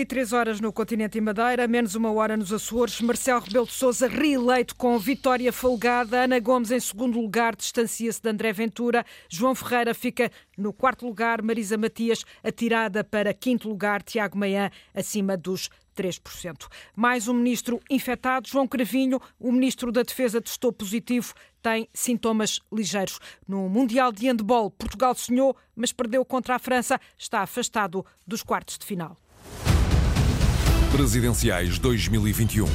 E três horas no continente e Madeira, menos uma hora nos Açores. Marcelo Rebelo de Sousa reeleito com vitória folgada. Ana Gomes em segundo lugar, distancia-se de André Ventura. João Ferreira fica no quarto lugar. Marisa Matias atirada para quinto lugar. Tiago Maian acima dos 3%. Mais um ministro infectado, João Cravinho, o ministro da Defesa testou positivo, tem sintomas ligeiros. No Mundial de Handball, Portugal sonhou, mas perdeu contra a França, está afastado dos quartos de final. Presidenciais 2021.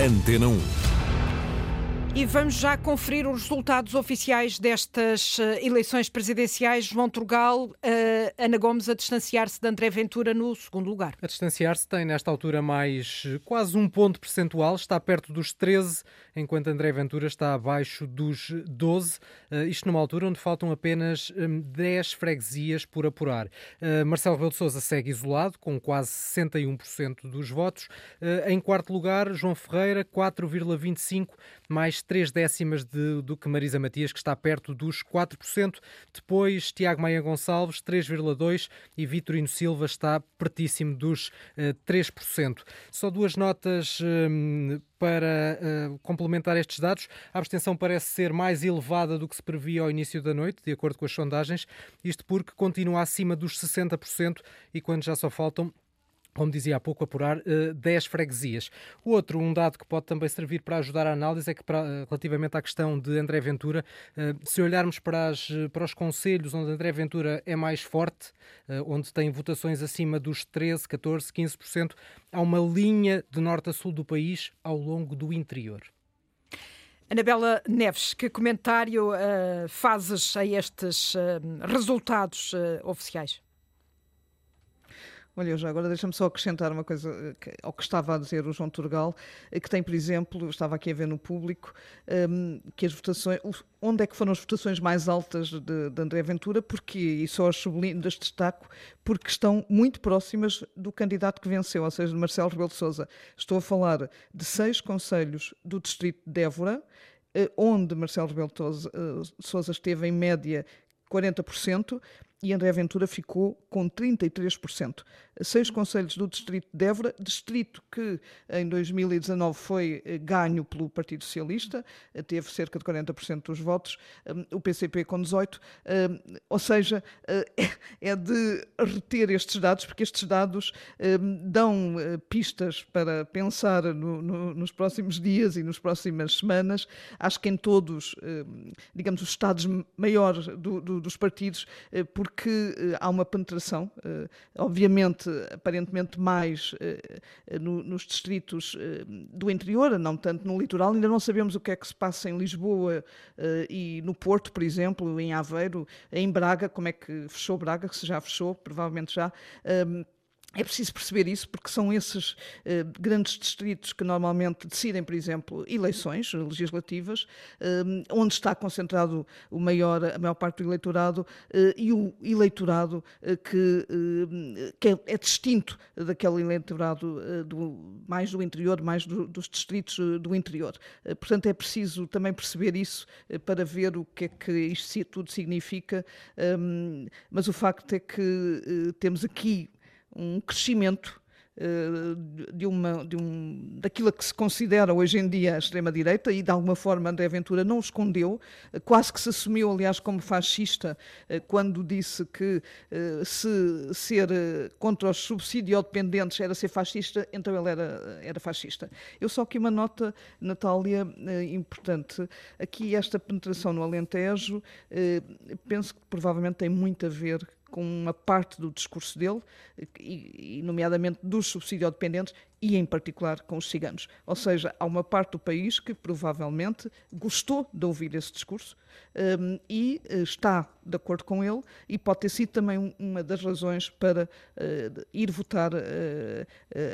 Antena 1. E vamos já conferir os resultados oficiais destas eh, eleições presidenciais. João Turgal, uh, Ana Gomes a distanciar-se de André Ventura no segundo lugar. A distanciar-se tem nesta altura mais eh, quase um ponto percentual, está perto dos 13, enquanto André Ventura está abaixo dos 12. Uh, isto numa altura onde faltam apenas um, 10 freguesias por apurar. Marcelo Rebelo de Sousa segue isolado, com quase 61% dos votos. em quarto lugar, João Ferreira, 4,25, mais 3 décimas de, do que Marisa Matias, que está perto dos 4%. Depois, Tiago Maia Gonçalves, 3,2%. E Vitorino Silva está pertíssimo dos uh, 3%. Só duas notas. Uh, para uh, complementar estes dados, a abstenção parece ser mais elevada do que se previa ao início da noite, de acordo com as sondagens, isto porque continua acima dos 60% e quando já só faltam como dizia há pouco, apurar uh, 10 freguesias. O outro, um dado que pode também servir para ajudar a análise, é que para, uh, relativamente à questão de André Ventura, uh, se olharmos para, as, para os conselhos onde André Ventura é mais forte, onde tem votações acima dos 13, 14, 15%, há uma linha de norte a sul do país ao longo do interior. Anabela Neves, que comentário uh, fazes a estes resultados oficiais? Olha, já agora deixa-me só acrescentar uma coisa eh, ao que estava a dizer o João Turgal, eh, que tem, por exemplo, estava aqui a ver no público, ehm, que as votações, onde é que foram as votações mais altas de, de André Ventura, porque, e só as sublinho, destaco, porque estão muito próximas do candidato que venceu, ou seja, de Marcelo Rebelo de Sousa. Estou a falar de seis conselhos do distrito de Évora, eh, onde Marcelo Rebelo de Sousa esteve em média 40%, e André Ventura ficou com 33%. Seis conselhos do distrito de Évora, distrito que em 2019 foi eh, ganho pelo Partido Socialista, eh, teve cerca de 40% dos votos, eh, o PCP com 18%, ou seja, é de reter estes dados, porque estes dados dão pistas para pensar no, no, nos próximos dias e nas próximas semanas. Acho que em todos, digamos, os estados maiores do, do, dos partidos, porque que uh, há uma penetração, uh, obviamente, aparentemente mais uh, no, nos distritos do interior, não tanto no litoral. Ainda não sabemos o que é que se passa em Lisboa e no Porto, por exemplo, em Aveiro, em Braga, como é que fechou Braga, que se já fechou, provavelmente já. É preciso perceber isso porque são esses uh, grandes distritos que normalmente decidem, por exemplo, eleições legislativas, uh, onde está concentrado o maior, a maior parte do eleitorado uh, e o eleitorado que, que é, é, distinto daquele eleitorado do, mais do interior, mais do, dos distritos do interior. portanto, é preciso também perceber isso para ver o que é que isto tudo significa, mas o facto é que temos aqui um crescimento eh, de uma, de um, daquilo que se considera hoje em dia a extrema-direita e de alguma forma André Ventura não escondeu, eh, quase que se assumiu aliás como fascista eh, quando disse que se ser contra os subsidiodependentes era ser fascista, então ele era, era fascista. Eu só aqui uma nota, Natália, importante. Aqui esta penetração no Alentejo, penso que provavelmente tem muito a ver com uma parte do discurso dele, e, nomeadamente dos subsidiodependentes, e, em particular, com os ciganos. Ou seja, há uma parte do país que provavelmente gostou de ouvir esse discurso um, e eh, está de acordo com ele e pode ter sido também uma das razões para uh, ir votar uh,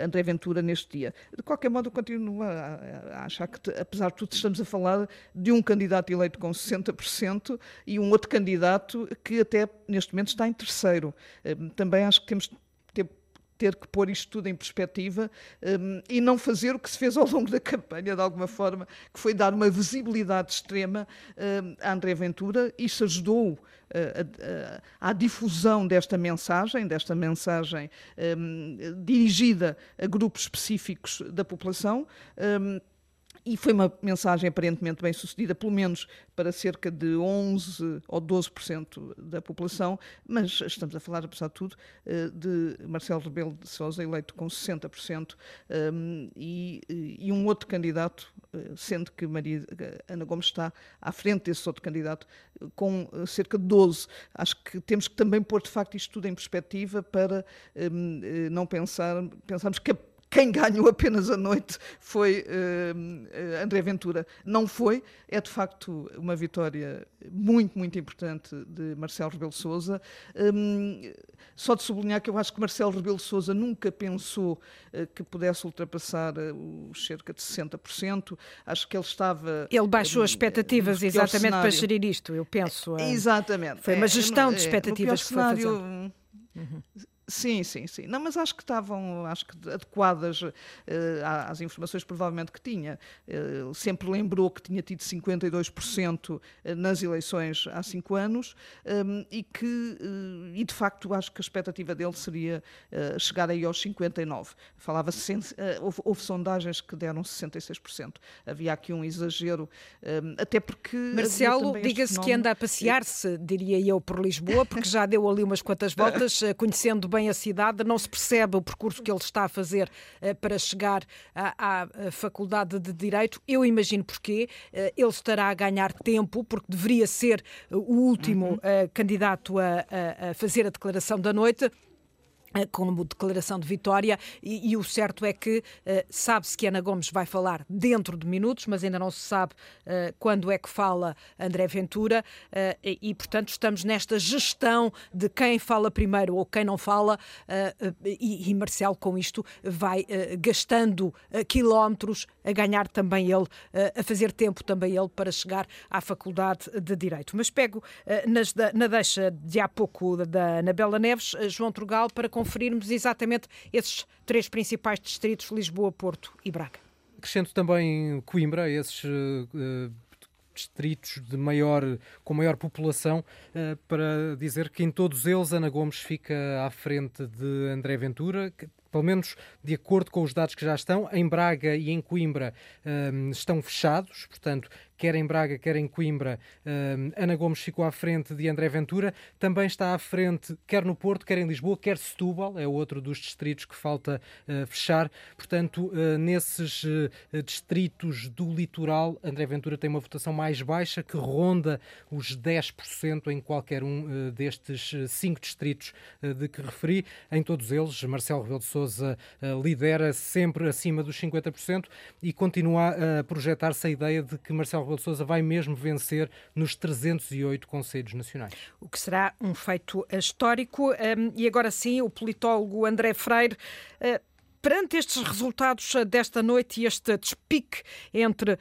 André Ventura neste dia. De qualquer modo, eu continuo a, a achar que, apesar de tudo, estamos a falar de um candidato eleito com 60% e um outro candidato que até neste momento está em terceiro. Hum, também acho que temos ter que pôr isto tudo em perspectiva um, e não fazer o que se fez ao longo da campanha, de alguma forma, que foi dar uma visibilidade extrema um, a André Ventura. Isso ajudou uh, à difusão desta mensagem, desta mensagem um, dirigida a grupos específicos da população. Um, e foi uma mensagem aparentemente bem sucedida, pelo menos para cerca de 11 ou 12% da população, mas estamos a falar, apesar de tudo, eh, de Marcelo Rebelo de Sousa, eleito com 60%, ehm, e, e um outro candidato, eh, sendo que Maria Ana Gomes está à frente desse outro candidato, com eh, cerca de 12. Acho que temos que também pôr, de facto, isto tudo em perspectiva para ehm, não pensar, pensarmos que a quem ganhou apenas a noite foi uh, André Ventura. Não foi, é de facto uma vitória muito, muito importante de Marcelo Rebelo Souza. Um, só de sublinhar que eu acho que Marcelo Rebelo Souza nunca pensou uh, que pudesse ultrapassar uh, os cerca de 60%. Acho que ele estava... Ele baixou as expectativas exatamente para gerir isto, eu penso. Exatamente. Foi uma é, gestão é, de expectativas que foi fazer. Uhum. Sim, sim, sim. Não, mas acho que estavam acho que adequadas uh, às informações provavelmente que tinha. Uh, sempre lembrou que tinha tido 52% eh, nas eleições há cinco anos um, e que, uh, e de facto, acho que a expectativa dele seria chegar aí aos 59%. Falava-se, houve, houve, sondagens que deram 66%. Havia aqui um exagero, um, até porque. Marcelo, diga-se que anda a passear-se, diria eu, por Lisboa, porque já deu ali umas quantas voltas, conhecendo bem a cidade, não se percebe o percurso que ele está a fazer uh, para chegar à, à, Faculdade de Direito. Eu imagino porquê. Uh, ele estará a ganhar tempo, porque deveria ser o último uhum. uh, candidato a, a, a fazer a declaração da noite. Eh, como declaração de vitória, e, e o certo é que uh, sabe-se que Ana Gomes vai falar dentro de minutos, mas ainda não se sabe uh, quando é que fala André Ventura, uh, e, e, portanto estamos nesta gestão de quem fala primeiro ou quem não fala, e, e, Marcelo com isto vai gastando quilómetros, a ganhar também ele, a fazer tempo também ele para chegar à Faculdade de Direito. Mas pego nas, na deixa de há pouco da Anabela Neves, João Trugal, para conferirmos exatamente esses três principais distritos, Lisboa, Porto e Braga. Acrescento também Coimbra, esses uh, distritos de maior, com maior população, para dizer que em todos eles Ana Gomes fica à frente de André Ventura, pelo menos de acordo com os dados que já estão. Em Braga e em Coimbra uh, estão fechados, portanto, quer em Braga, quer em Coimbra, uh, Ana Gomes ficou à frente de André Ventura. Também está à frente, quer no Porto, quer em Lisboa, quer Setúbal, é outro dos distritos que falta uh, fechar. Portanto, uh, nesses distritos do litoral, André Ventura tem uma votação mais baixa, que ronda os 10% em qualquer um destes cinco distritos de que referi. Em todos eles, Marcelo Rebelo de Sousa lidera sempre acima dos 50% e continua a projetar-se a ideia de que Marcelo Rebelo de Sousa vai mesmo vencer nos 308 conselhos nacionais. O que será um feito histórico. E agora sim, o politólogo André Freire. Uh, perante estes resultados desta noite e este despique entre,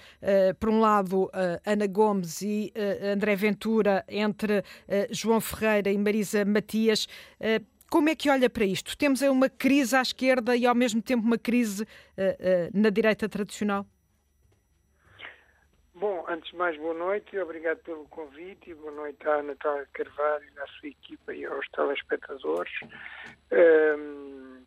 por um lado, Ana Gomes e André Ventura, entre João Ferreira e Marisa Matias, como é que olha para isto? Temos uma crise à esquerda e, ao mesmo tempo, uma crise na direita tradicional? Bom, antes de mais, boa noite e obrigado pelo convite e boa noite à Natália Carvalho, à sua equipa e aos telespectadores. Um,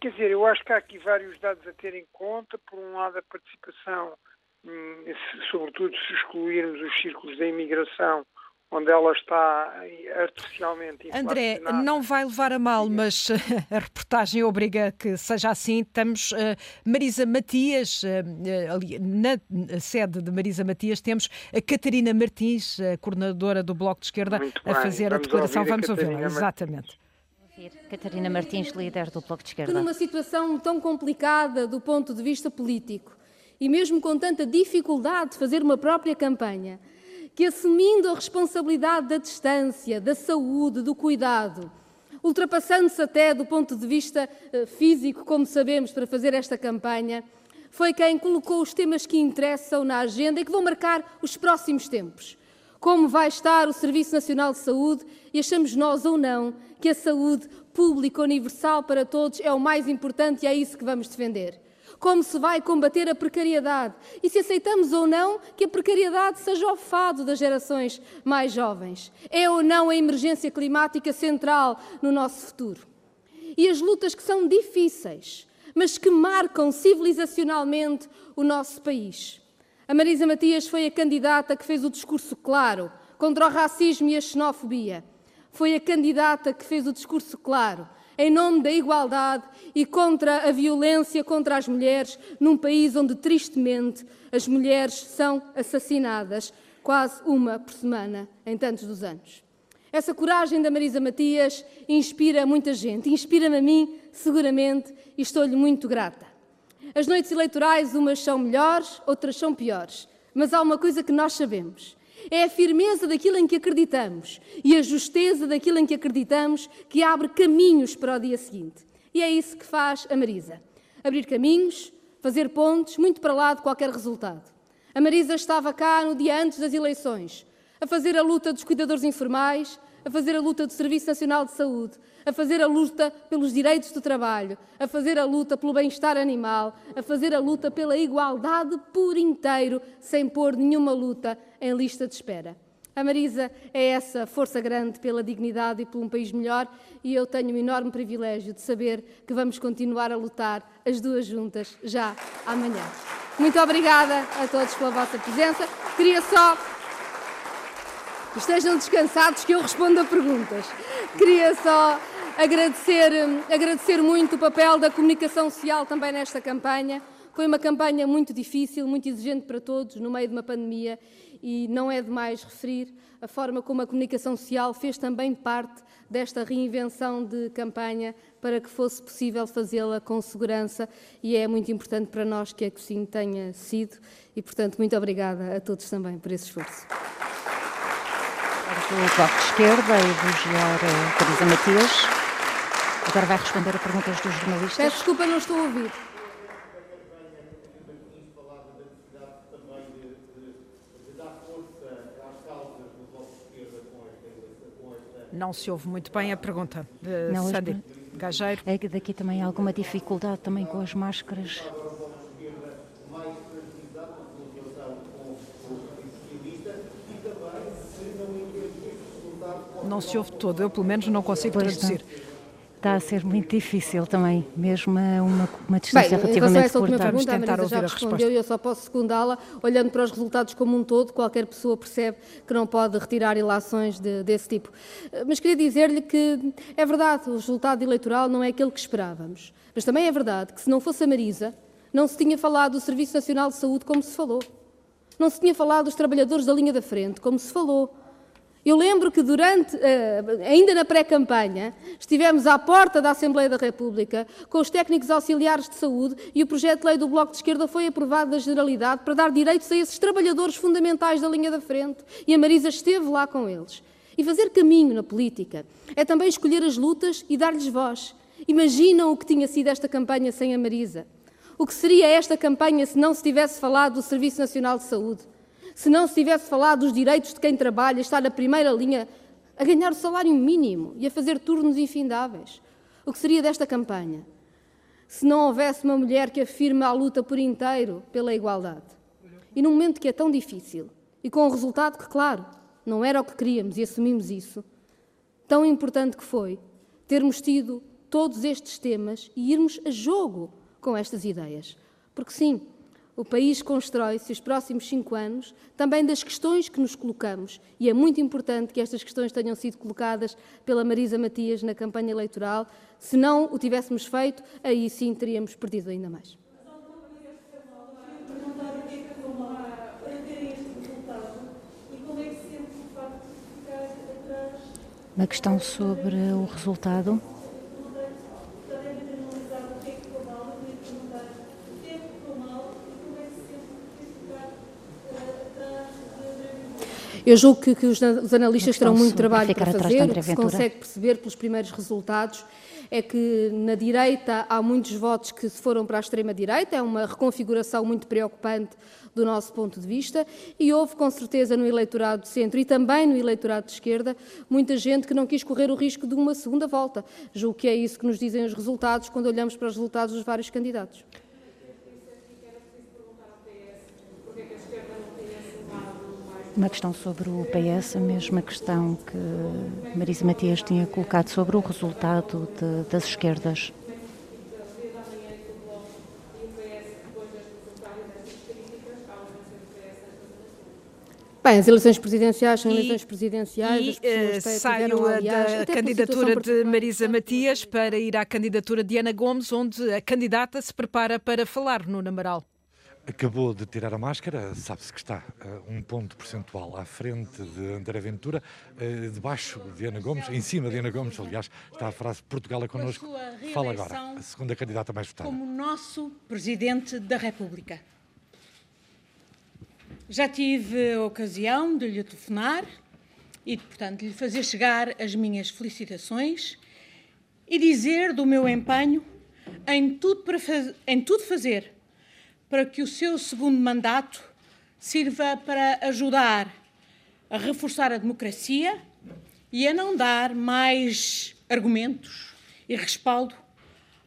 quer dizer, eu acho que há aqui vários dados a ter em conta. Por um lado, a participação, hum, sobretudo se excluirmos os círculos da imigração, onde ela está artificialmente André, não vai levar a mal, mas a reportagem obriga que seja assim. Temos uh, Marisa Matias, uh, ali, na sede de Marisa Matias, temos a Catarina Martins, a coordenadora do Bloco de Esquerda, a fazer a declaração. Vamos ouvi-la, exatamente. Catarina Martins, líder do Bloco de Esquerda. Numa situação tão complicada do ponto de vista político e mesmo com tanta dificuldade de fazer uma própria campanha, que, assumindo a responsabilidade da distância, da saúde, do cuidado, ultrapassando-se até do ponto de vista eh, físico, como sabemos, para fazer esta campanha, foi quem colocou os temas que interessam na agenda e que vão marcar os próximos tempos. Como vai estar o Serviço Nacional de Saúde e achamos nós ou não que a saúde pública, universal para todos é o mais importante e é isso que vamos defender. Como se vai combater a precariedade e se aceitamos ou não que a precariedade seja o fado das gerações mais jovens. É ou não a emergência climática central no nosso futuro. E as lutas que são difíceis, mas que marcam civilizacionalmente o nosso país. A Marisa Matias foi a candidata que fez o discurso claro contra o racismo e a xenofobia. Foi a candidata que fez o discurso claro em nome da igualdade e contra a violência contra as mulheres, num país onde, tristemente, as mulheres são assassinadas quase uma por semana em tantos dos anos. Essa coragem da Marisa Matias inspira muita gente, inspira-me a mim, seguramente, e estou-lhe muito grata. As noites eleitorais, umas são melhores, outras são piores, mas há uma coisa que nós sabemos: é a firmeza daquilo em que acreditamos e a justeza daquilo em que acreditamos que abre caminhos para o dia seguinte. E é isso que faz a Marisa: abrir caminhos, fazer pontes, muito para lá de qualquer resultado. A Marisa estava cá no dia antes das eleições, a fazer a luta dos cuidadores informais, a fazer a luta do Serviço Nacional de Saúde, a fazer a luta pelos direitos do trabalho, a fazer a luta pelo bem-estar animal, a fazer a luta pela igualdade por inteiro, sem pôr nenhuma luta em lista de espera. A Marisa é essa força grande pela dignidade e por um país melhor e eu tenho o enorme privilégio de saber que vamos continuar a lutar as duas juntas já amanhã. Muito obrigada a todos pela vossa presença. Queria só estejam descansados que eu respondo a perguntas. Queria só agradecer, agradecer muito o papel da comunicação social também nesta campanha. Foi uma campanha muito difícil, muito exigente para todos, no meio de uma pandemia, e não é demais referir a forma como a comunicação social fez também parte desta reinvenção de campanha para que fosse possível fazê-la com segurança e é muito importante para nós que assim tenha sido e, portanto, muito obrigada a todos também por esse esforço do Bloco de Esquerda e do Gior Teresa Matias. Agora vai responder a perguntas dos jornalistas. Peço desculpa, não estou a ouvir. Não se ouve muito bem a pergunta de não, Sandy Gageiro. É que daqui também há alguma dificuldade também com as máscaras. Não se ouve todo, eu pelo menos não consigo pois traduzir. Não. Está a ser muito difícil também, mesmo a uma, uma distância Bem, relativamente curta. Vamos tentar ouvir já a respondeu e eu só posso secundá-la. Olhando para os resultados como um todo, qualquer pessoa percebe que não pode retirar ilações de, desse tipo. Mas queria dizer-lhe que é verdade, o resultado eleitoral não é aquele que esperávamos. Mas também é verdade que se não fosse a Marisa, não se tinha falado do Serviço Nacional de Saúde como se falou. Não se tinha falado dos trabalhadores da linha da frente como se falou. Eu lembro que durante, eh, ainda na pré-campanha, estivemos à porta da Assembleia da República com os técnicos auxiliares de saúde e o projeto de lei do Bloco de Esquerda foi aprovado da Generalidade para dar direitos a esses trabalhadores fundamentais da linha da frente e a Marisa esteve lá com eles. E fazer caminho na política é também escolher as lutas e dar-lhes voz. Imaginam o que tinha sido esta campanha sem a Marisa? O que seria esta campanha se não se tivesse falado do Serviço Nacional de Saúde? Se não se tivesse falado dos direitos de quem trabalha, está na primeira linha a ganhar o salário mínimo e a fazer turnos infindáveis. O que seria desta campanha? Se não houvesse uma mulher que afirme a luta por inteiro pela igualdade. E num momento que é tão difícil, e com o resultado que, claro, não era o que queríamos e assumimos isso, tão importante que foi termos tido todos estes temas e irmos a jogo com estas ideias. Porque sim, o país constrói-se os próximos cinco anos também das questões que nos colocamos. E é muito importante que estas questões tenham sido colocadas pela Marisa Matias na campanha eleitoral. Se não o tivéssemos feito, aí sim teríamos perdido ainda mais. Uma questão sobre o resultado. Eu julgo que, que os, os, analistas terão muito trabalho para fazer. O que se consegue perceber pelos primeiros resultados é que na direita há muitos votos que se foram para a extrema-direita, é uma reconfiguração muito preocupante do nosso ponto de vista, e houve com certeza no eleitorado de centro e também no eleitorado de esquerda muita gente que não quis correr o risco de uma segunda volta. Julgo que é isso que nos dizem os resultados quando olhamos para os resultados dos vários candidatos. Uma questão sobre o PS, a mesma questão que Marisa Matias tinha colocado sobre o resultado de, das esquerdas. Bem, as eleições presidenciais são eleições presidenciais. E uh, saio da candidatura de Marisa Matias para ir à candidatura de Ana Gomes, onde a candidata se prepara para falar no Namaral. Acabou de tirar a máscara, sabe-se que está uh, um ponto percentual à frente de André Ventura, uh, debaixo de Ana Gomes, em cima de Ana Gomes, aliás, está a frase Portugal é connosco. Fala agora, a segunda candidata mais votada. Como nosso Presidente da República. Já tive a ocasião de lhe telefonar e, portanto, lhe fazer chegar as minhas felicitações e dizer do meu empenho em tudo, para faz... em tudo fazer para que o seu segundo mandato sirva para ajudar a reforçar a democracia e a não dar mais argumentos e respaldo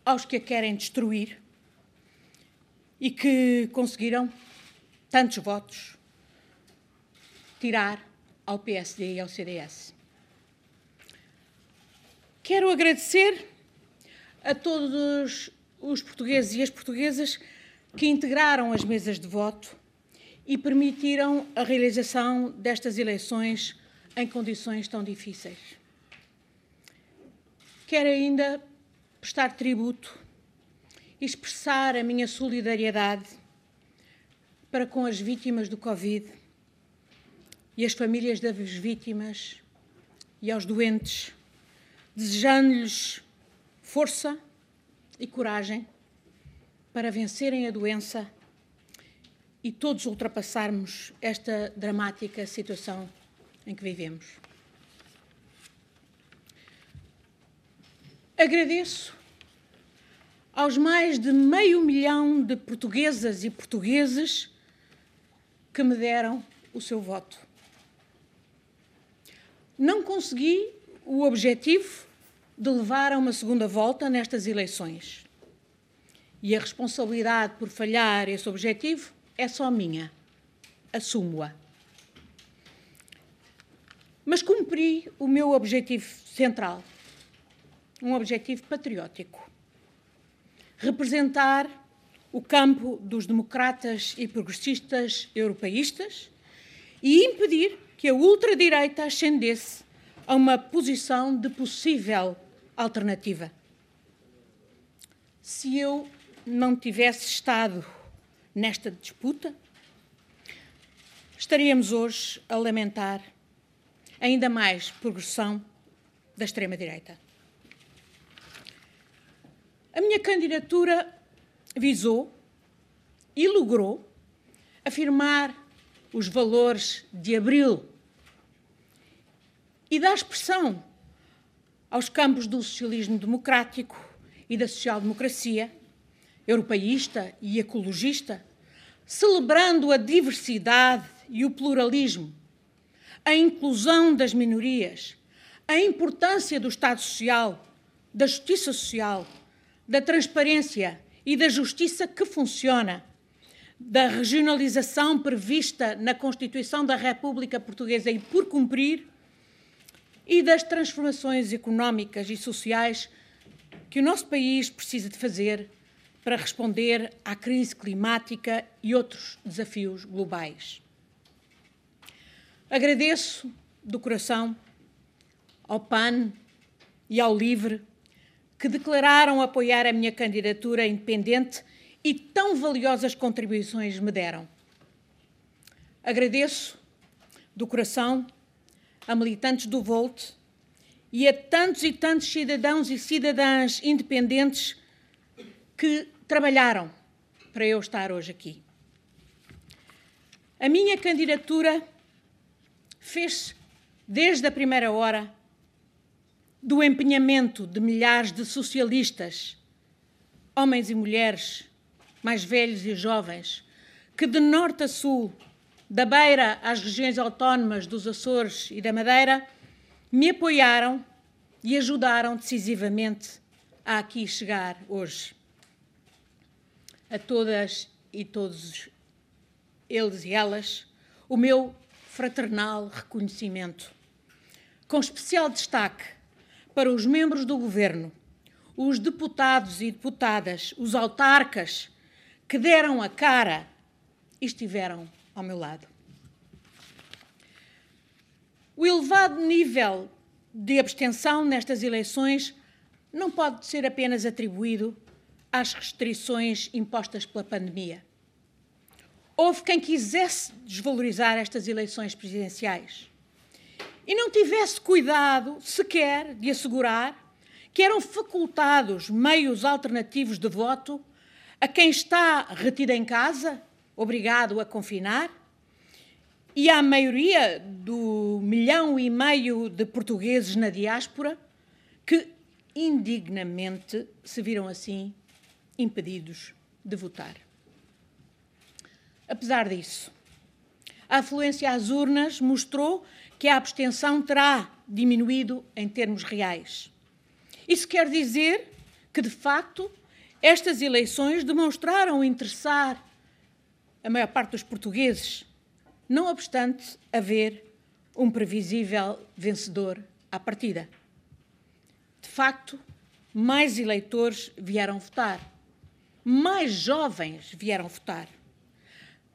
aos que a querem destruir e que conseguiram tantos votos tirar ao PSD e ao CDS. Quero agradecer a todos os portugueses e as portuguesas que integraram as mesas de voto e permitiram a realização destas eleições em condições tão difíceis. Quero ainda prestar tributo e expressar a minha solidariedade para com as vítimas do Covid e as famílias das vítimas e aos doentes, desejando-lhes força e coragem para vencerem a doença e todos ultrapassarmos esta dramática situação em que vivemos. Agradeço aos mais de meio milhão de portuguesas e portugueses que me deram o seu voto. Não consegui o objetivo de levar a uma segunda volta nestas eleições. E a responsabilidade por falhar esse objetivo é só minha. Assumo-a. Mas cumpri o meu objetivo central, um objetivo patriótico. Representar o campo dos democratas e progressistas europeístas e impedir que a ultradireita ascendesse a uma posição de possível alternativa. Se eu não tivesse estado nesta disputa, estaríamos hoje a lamentar ainda mais progressão da extrema-direita. A minha candidatura visou e logrou afirmar os valores de abril e dar expressão aos campos do socialismo democrático e da social-democracia europeísta e ecologista, celebrando a diversidade e o pluralismo, a inclusão das minorias, a importância do Estado Social, da justiça social, da transparência e da justiça que funciona, da regionalização prevista na Constituição da República Portuguesa e por cumprir, e das transformações económicas e sociais que o nosso país precisa de fazer para responder à crise climática e outros desafios globais. Agradeço do coração ao PAN e ao LIVRE que declararam apoiar a minha candidatura independente e tão valiosas contribuições me deram. Agradeço do coração a militantes do Volt e a tantos e tantos cidadãos e cidadãs independentes que trabalharam para eu estar hoje aqui. A minha candidatura fez desde a primeira hora do empenhamento de milhares de socialistas, homens e mulheres, mais velhos e jovens, que de norte a sul, da Beira às regiões autónomas dos Açores e da Madeira, me apoiaram e ajudaram decisivamente a aqui chegar hoje. A todas e todos eles e elas, o meu fraternal reconhecimento. Com especial destaque para os membros do governo, os deputados e deputadas, os autarcas que deram a cara e estiveram ao meu lado. O elevado nível de abstenção nestas eleições não pode ser apenas atribuído às restrições impostas pela pandemia. Houve quem quisesse desvalorizar estas eleições presidenciais e não tivesse cuidado sequer de assegurar que eram facultados meios alternativos de voto a quem está retido em casa, obrigado a confinar, e à maioria do milhão e meio de portugueses na diáspora que indignamente se viram assim impedidos de votar. Apesar disso, a afluência às urnas mostrou que a abstenção terá diminuído em termos reais. Isso quer dizer que, de facto, estas eleições demonstraram interessar a maior parte dos portugueses, não obstante haver um previsível vencedor à partida. De facto, mais eleitores vieram votar, mais jovens vieram votar.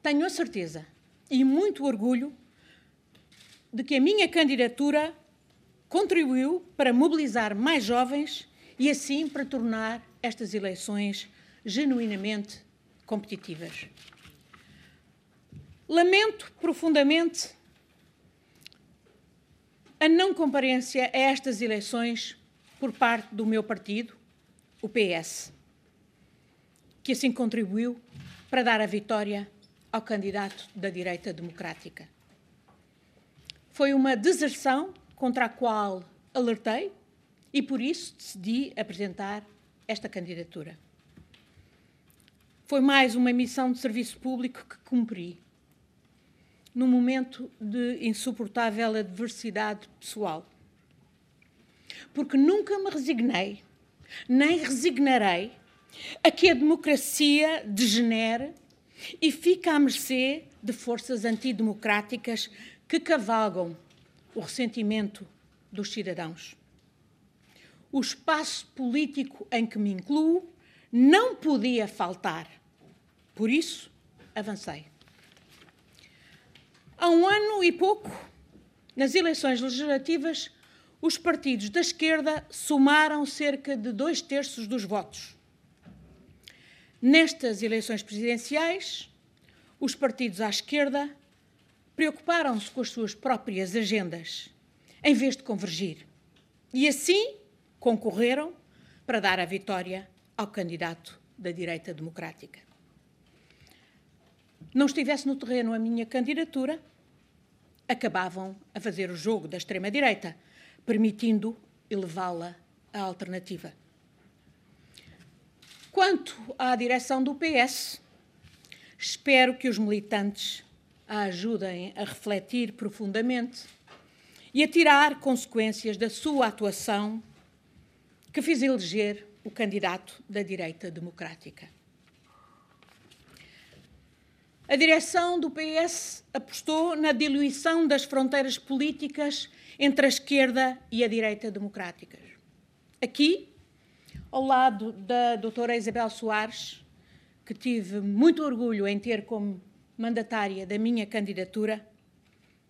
Tenho a certeza e muito orgulho de que a minha candidatura contribuiu para mobilizar mais jovens e assim para tornar estas eleições genuinamente competitivas. Lamento profundamente a não comparência a estas eleições por parte do meu partido, o PS, que assim contribuiu para dar a vitória ao candidato da direita democrática. Foi uma deserção contra a qual alertei e por isso decidi apresentar esta candidatura. Foi mais uma missão de serviço público que cumpri, num momento de insuportável adversidade pessoal. Porque nunca me resignei, nem resignarei, a que a democracia degenere e fique à mercê de forças antidemocráticas que cavalgam o ressentimento dos cidadãos. O espaço político em que me incluo não podia faltar. Por isso, avancei. Há um ano e pouco, nas eleições legislativas, os partidos da esquerda somaram cerca de dois terços dos votos. Nestas eleições presidenciais, os partidos à esquerda preocuparam-se com as suas próprias agendas, em vez de convergir. E assim concorreram para dar a vitória ao candidato da direita democrática. Não estivesse no terreno a minha candidatura, acabavam a fazer o jogo da extrema-direita, permitindo elevá-la à alternativa. Quanto à direção do PS, espero que os militantes a ajudem a refletir profundamente e a tirar consequências da sua atuação que fez eleger o candidato da direita democrática. A direção do PS apostou na diluição das fronteiras políticas entre a esquerda e a direita democráticas. Aqui, ao lado da doutora Isabel Soares, que tive muito orgulho em ter como mandatária da minha candidatura,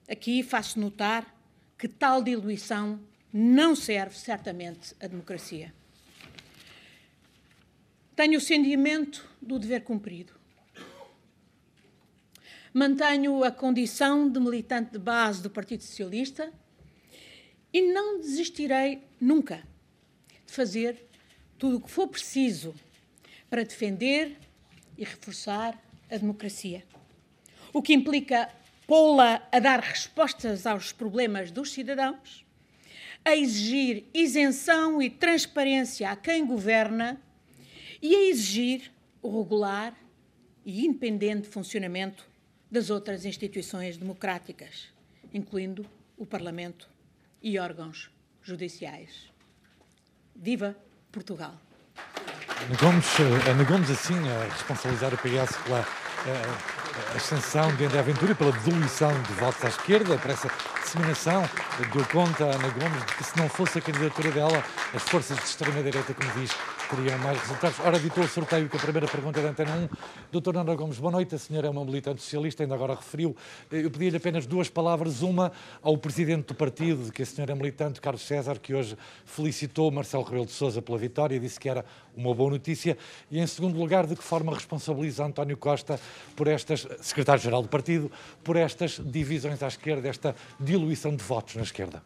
aqui faço notar que tal diluição não serve certamente à democracia. Tenho o sentimento do dever cumprido. Mantenho a condição de militante de base do Partido Socialista e não desistirei nunca de fazer tudo o que for preciso para defender e reforçar a democracia. O que implica pô-la a dar respostas aos problemas dos cidadãos, a exigir isenção e transparência a quem governa e a exigir o regular e independente funcionamento das outras instituições democráticas, incluindo o Parlamento e órgãos judiciais. Viva Portugal! Eh, Ana Gomes assim, a responsabilizar o PS pela a, a ascensão de André Ventura pela diluição de votos à esquerda, por essa disseminação, deu conta a Ana Gomes de que se não fosse a candidatura dela, as forças de extrema-direita, como diz, teriam mais resultados. Ora, ditou o sorteio com a primeira pergunta da Antena 1. Doutor Ana Gomes, boa noite. A senhora é uma militante socialista, ainda agora referiu. Eu pedi-lhe apenas duas palavras. Uma ao presidente do partido, que a senhora é militante, Carlos César, que hoje felicitou Marcelo Rebelo de Sousa pela vitória e disse que era uma boa notícia. E, em segundo lugar, de que forma responsabiliza António Costa por estas, secretário-geral do partido, por estas divisões à esquerda, esta diluição de votos na esquerda?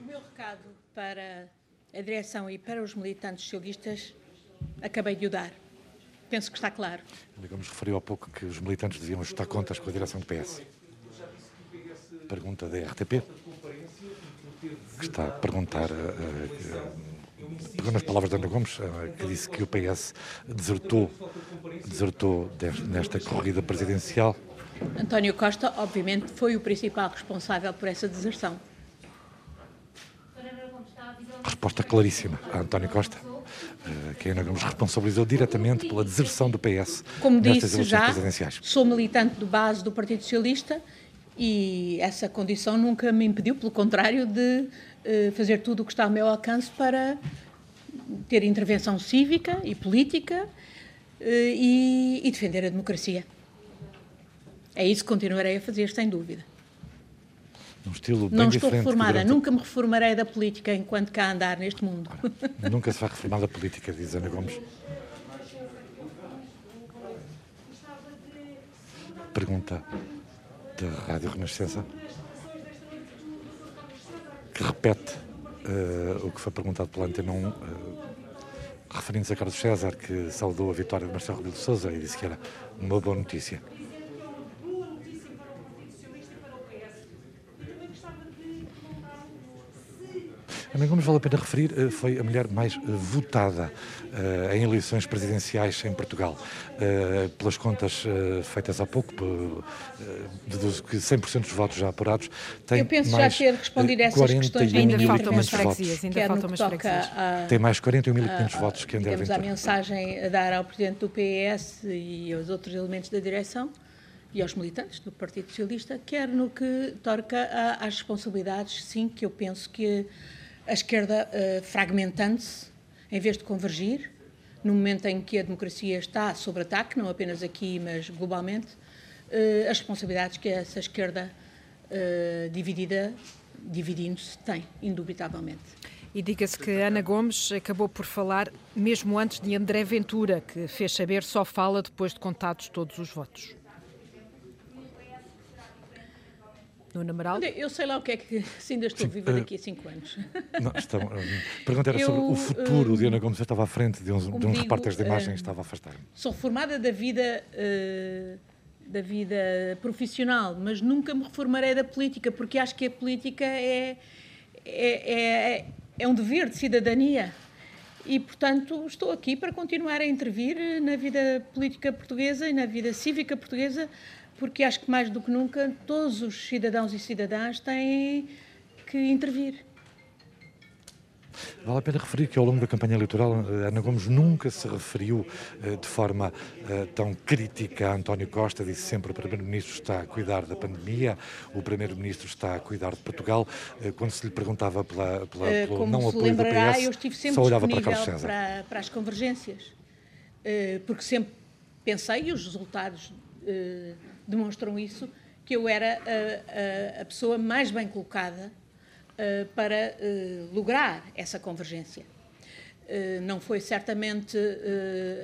O meu recado para a direção e para os militantes socialistas acabei de o dar. Penso que está claro. Digamos, referiu há pouco que os militantes deviam ajustar contas com a direção do PS. Pergunta da RTP, que está a perguntar, uh, uh, pegou nas palavras de Ana Gomes, uh, que disse que o PS desertou, desertou nesta corrida presidencial. António Costa, obviamente, foi o principal responsável por essa deserção. Resposta claríssima a António Costa. Eh, que Ana Gomes responsabilizou diretamente pela deserção do PS Como nestas disse já, presidenciais. Sou militante de base do Partido Socialista e essa condição nunca me impediu, pelo contrário, de uh, fazer tudo o que está ao meu alcance para ter intervenção cívica e política uh, e, e defender a democracia. É isso que continuarei a fazer, sem dúvida. Um estilo bem não estou reformada, durante... nunca me reformarei da política enquanto cá andar neste mundo. nunca se vai reformar da política, diz Ana Gomes. Pergunta da Rádio Renascença, que repete uh, o que foi perguntado pela Antena 1, uh, referindo-se a Carlos César, que saudou a vitória de Marcelo Rebelo de Sousa e disse que era uma boa notícia. Ana Gomes, vale a pena referir, eh, foi a mulher mais eh, votada uh, em eleições presidenciais em Portugal. Uh, pelas contas uh, feitas há pouco, deduzo que 100% dos votos já apurados tem Eu penso mais, já ter respondido a essas questões ainda faltam umas freguesias, ainda faltam umas freguesias. Tem mais 41.500 votos que André Temos a mensagem a dar ao Presidente do PS e aos outros elementos da direção e aos militantes do Partido Socialista, quer no que toca às responsabilidades, sim, que eu penso que a esquerda uh, fragmentando-se em vez de convergir, no momento em que a democracia está sob ataque, não apenas aqui, mas globalmente, uh, as responsabilidades que essa esquerda uh, dividida, dividindo-se, tem, indubitavelmente. E diga-se que Ana Gomes acabou por falar mesmo antes de André Ventura, que fez saber só fala depois de contados todos os votos. Amaral? Eu sei lá o que é que se ainda estou Sim, viva daqui a cinco anos. Não, a pergunta era eu, sobre o futuro. Uh, Diana Gomes estava à frente de uns, de uns repórteres de imagem uh, estava a afastar. Sou formada da vida... Uh, da vida profissional, mas nunca me reformarei da política, porque acho que a política é, é, é, é um dever de cidadania. E, portanto, estou aqui para continuar a intervir na vida política portuguesa e na vida cívica portuguesa, porque acho que mais do que nunca todos os cidadãos e cidadãs têm que intervir. Vale a pena referir que ao longo da campanha eleitoral Ana Gomes nunca se referiu eh, de forma eh, tão crítica a António Costa, disse sempre o Primeiro-Ministro está a cuidar da pandemia, o Primeiro-Ministro está a cuidar de Portugal. Eh, quando se lhe perguntava pela, pela, pelo Como não apoio do PS, eu estive sempre só olhava para Carlos César. Para, para as convergências, porque sempre pensei, e os resultados demonstram isso, que eu era a, a, a pessoa mais bem colocada uh, para lograr essa convergência. Não foi certamente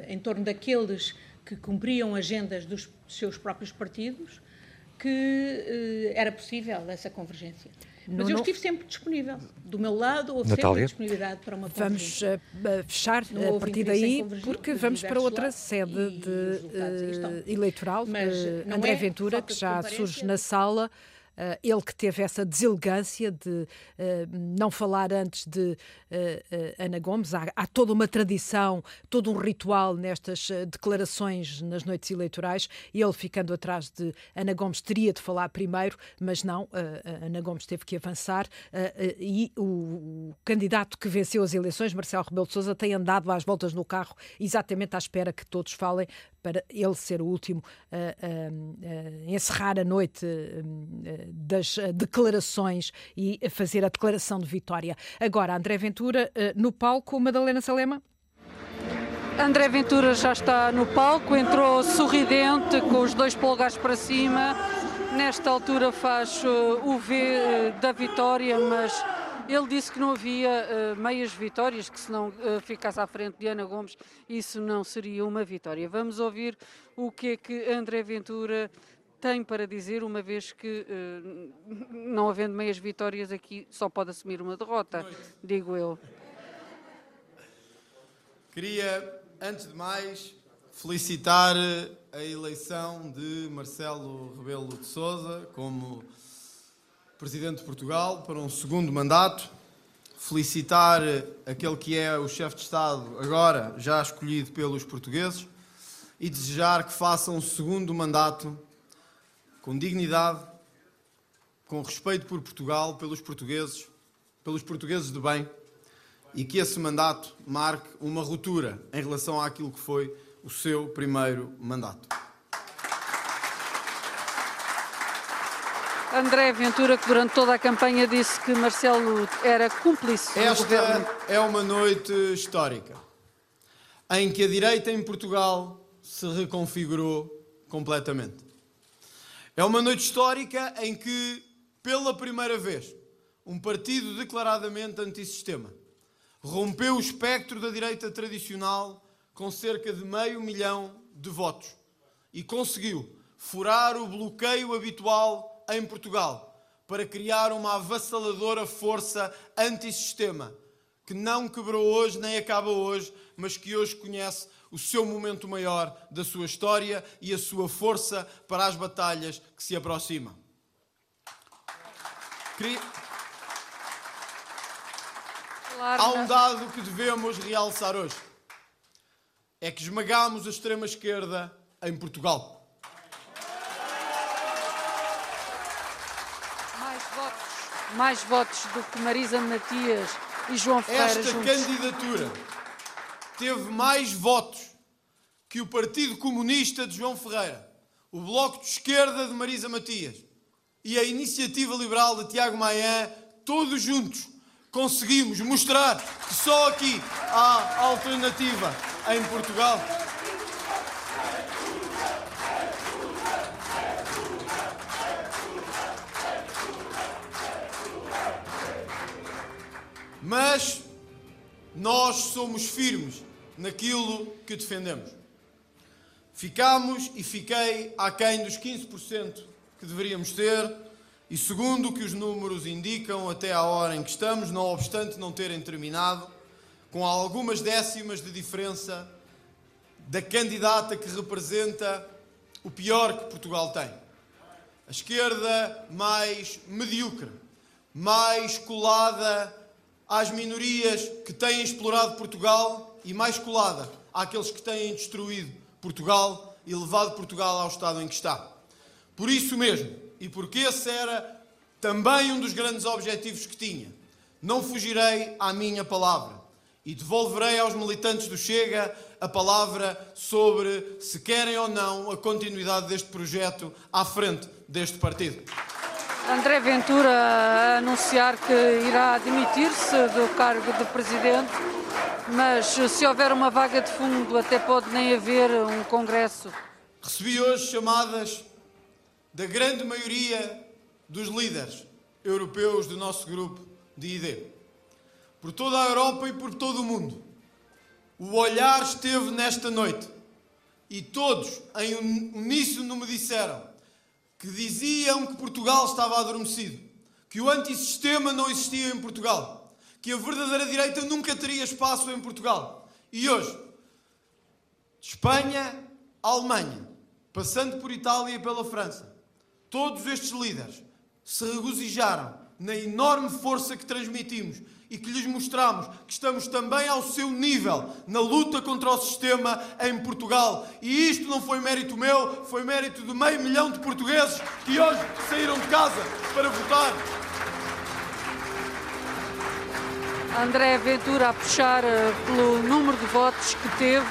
em torno daqueles que cumpriam agendas dos seus próprios partidos que era possível essa convergência. Mas eu estive sempre disponível. Do meu lado, houve Natália. sempre disponibilidade para uma Vamos uh, fechar a partir daí, porque vamos para outra sede de, uh, eleitoral. Mas uh, André é Ventura, que já surge na sala. Uh, ele que teve essa deselegância de uh, não falar antes de uh, Ana Gomes. Há, há, toda uma tradição, todo um ritual nestas declarações nas noites eleitorais. Ele ficando atrás de Ana Gomes teria de falar primeiro, mas não. Ana Gomes teve que avançar e o, o, candidato que venceu as eleições, Marcelo Rebelo de Sousa, tem andado às voltas no carro exatamente à espera que todos falem para ele ser o último a encerrar a noite das declarações e fazer a declaração de vitória. Agora, André Ventura no palco, Madalena Salema. André Ventura já está no palco, entrou sorridente, com os dois polegares para cima. Nesta altura faz o V da vitória, mas ele disse que não havia meias vitórias, que se não ficasse à frente de Ana Gomes, isso não seria uma vitória. Vamos ouvir o que é que André Ventura tem para dizer, uma vez que, uh, não havendo meias vitórias aqui, só pode assumir uma derrota, digo eu. Queria, antes de mais, felicitar a eleição de Marcelo Rebelo de Sousa como Presidente de Portugal para um segundo mandato, felicitar aquele que é o chefe de Estado agora já escolhido pelos portugueses e desejar que faça um segundo mandato com dignidade, com respeito por Portugal, pelos portugueses, pelos portugueses de bem e que esse mandato marque uma ruptura em relação àquilo que foi o seu primeiro mandato. André Ventura, que durante toda a campanha disse que Marcelo era cúmplice Esta do governo. é uma noite histórica, em que a direita em Portugal se reconfigurou completamente. É uma noite histórica em que, pela primeira vez, um partido declaradamente antissistema rompeu o espectro da direita tradicional com cerca de meio milhão de votos e conseguiu furar o bloqueio habitual em Portugal para criar uma avassaladora força antissistema que não quebrou hoje nem acaba hoje, mas que hoje conhece o seu momento maior da sua história e a sua força para as batalhas que se aproximam. Há um dado que devemos realçar hoje. É que esmagamos a extrema-esquerda em Portugal. mais votos do que Marisa Matias e João Ferreira Esta juntos. candidatura teve mais votos que o Partido Comunista de João Ferreira, o Bloco de Esquerda de Marisa Matias e a Iniciativa Liberal de Tiago Maia, todos juntos conseguimos mostrar que só aqui há alternativa em Portugal. Mas nós somos firmes naquilo que defendemos. Ficamos e fiquei aquém dos 15% que deveríamos ter, e segundo o que os números indicam, até à hora em que estamos, não obstante não terem terminado, com algumas décimas de diferença da candidata que representa o pior que Portugal tem. A esquerda mais medíocre, mais colada às minorias que têm explorado Portugal e, mais colada, àqueles que têm destruído Portugal e levado Portugal ao estado em que está. Por isso mesmo, e porque esse era também um dos grandes objetivos que tinha, não fugirei à minha palavra e devolverei aos militantes do Chega a palavra sobre se querem ou não a continuidade deste projeto à frente deste partido. André Ventura a anunciar que irá demitir-se do cargo de presidente, mas se houver uma vaga de fundo, até pode nem haver um congresso. Recebi hoje chamadas da grande maioria dos líderes europeus do nosso grupo de ID, por toda a Europa e por todo o mundo. O olhar esteve nesta noite e todos em uníssono me disseram que diziam que Portugal estava adormecido, que o antissistema não existia em Portugal, que a verdadeira direita nunca teria espaço em Portugal. E hoje, Espanha Alemanha, passando por Itália e pela França, todos estes líderes se regozijaram na enorme força que transmitimos e que lhes mostramos que estamos também ao seu nível na luta contra o sistema em Portugal. E isto não foi mérito meu, foi mérito de meio milhão de portugueses que hoje saíram de casa para votar. André Ventura a puxar eh, pelo número de votos que teve,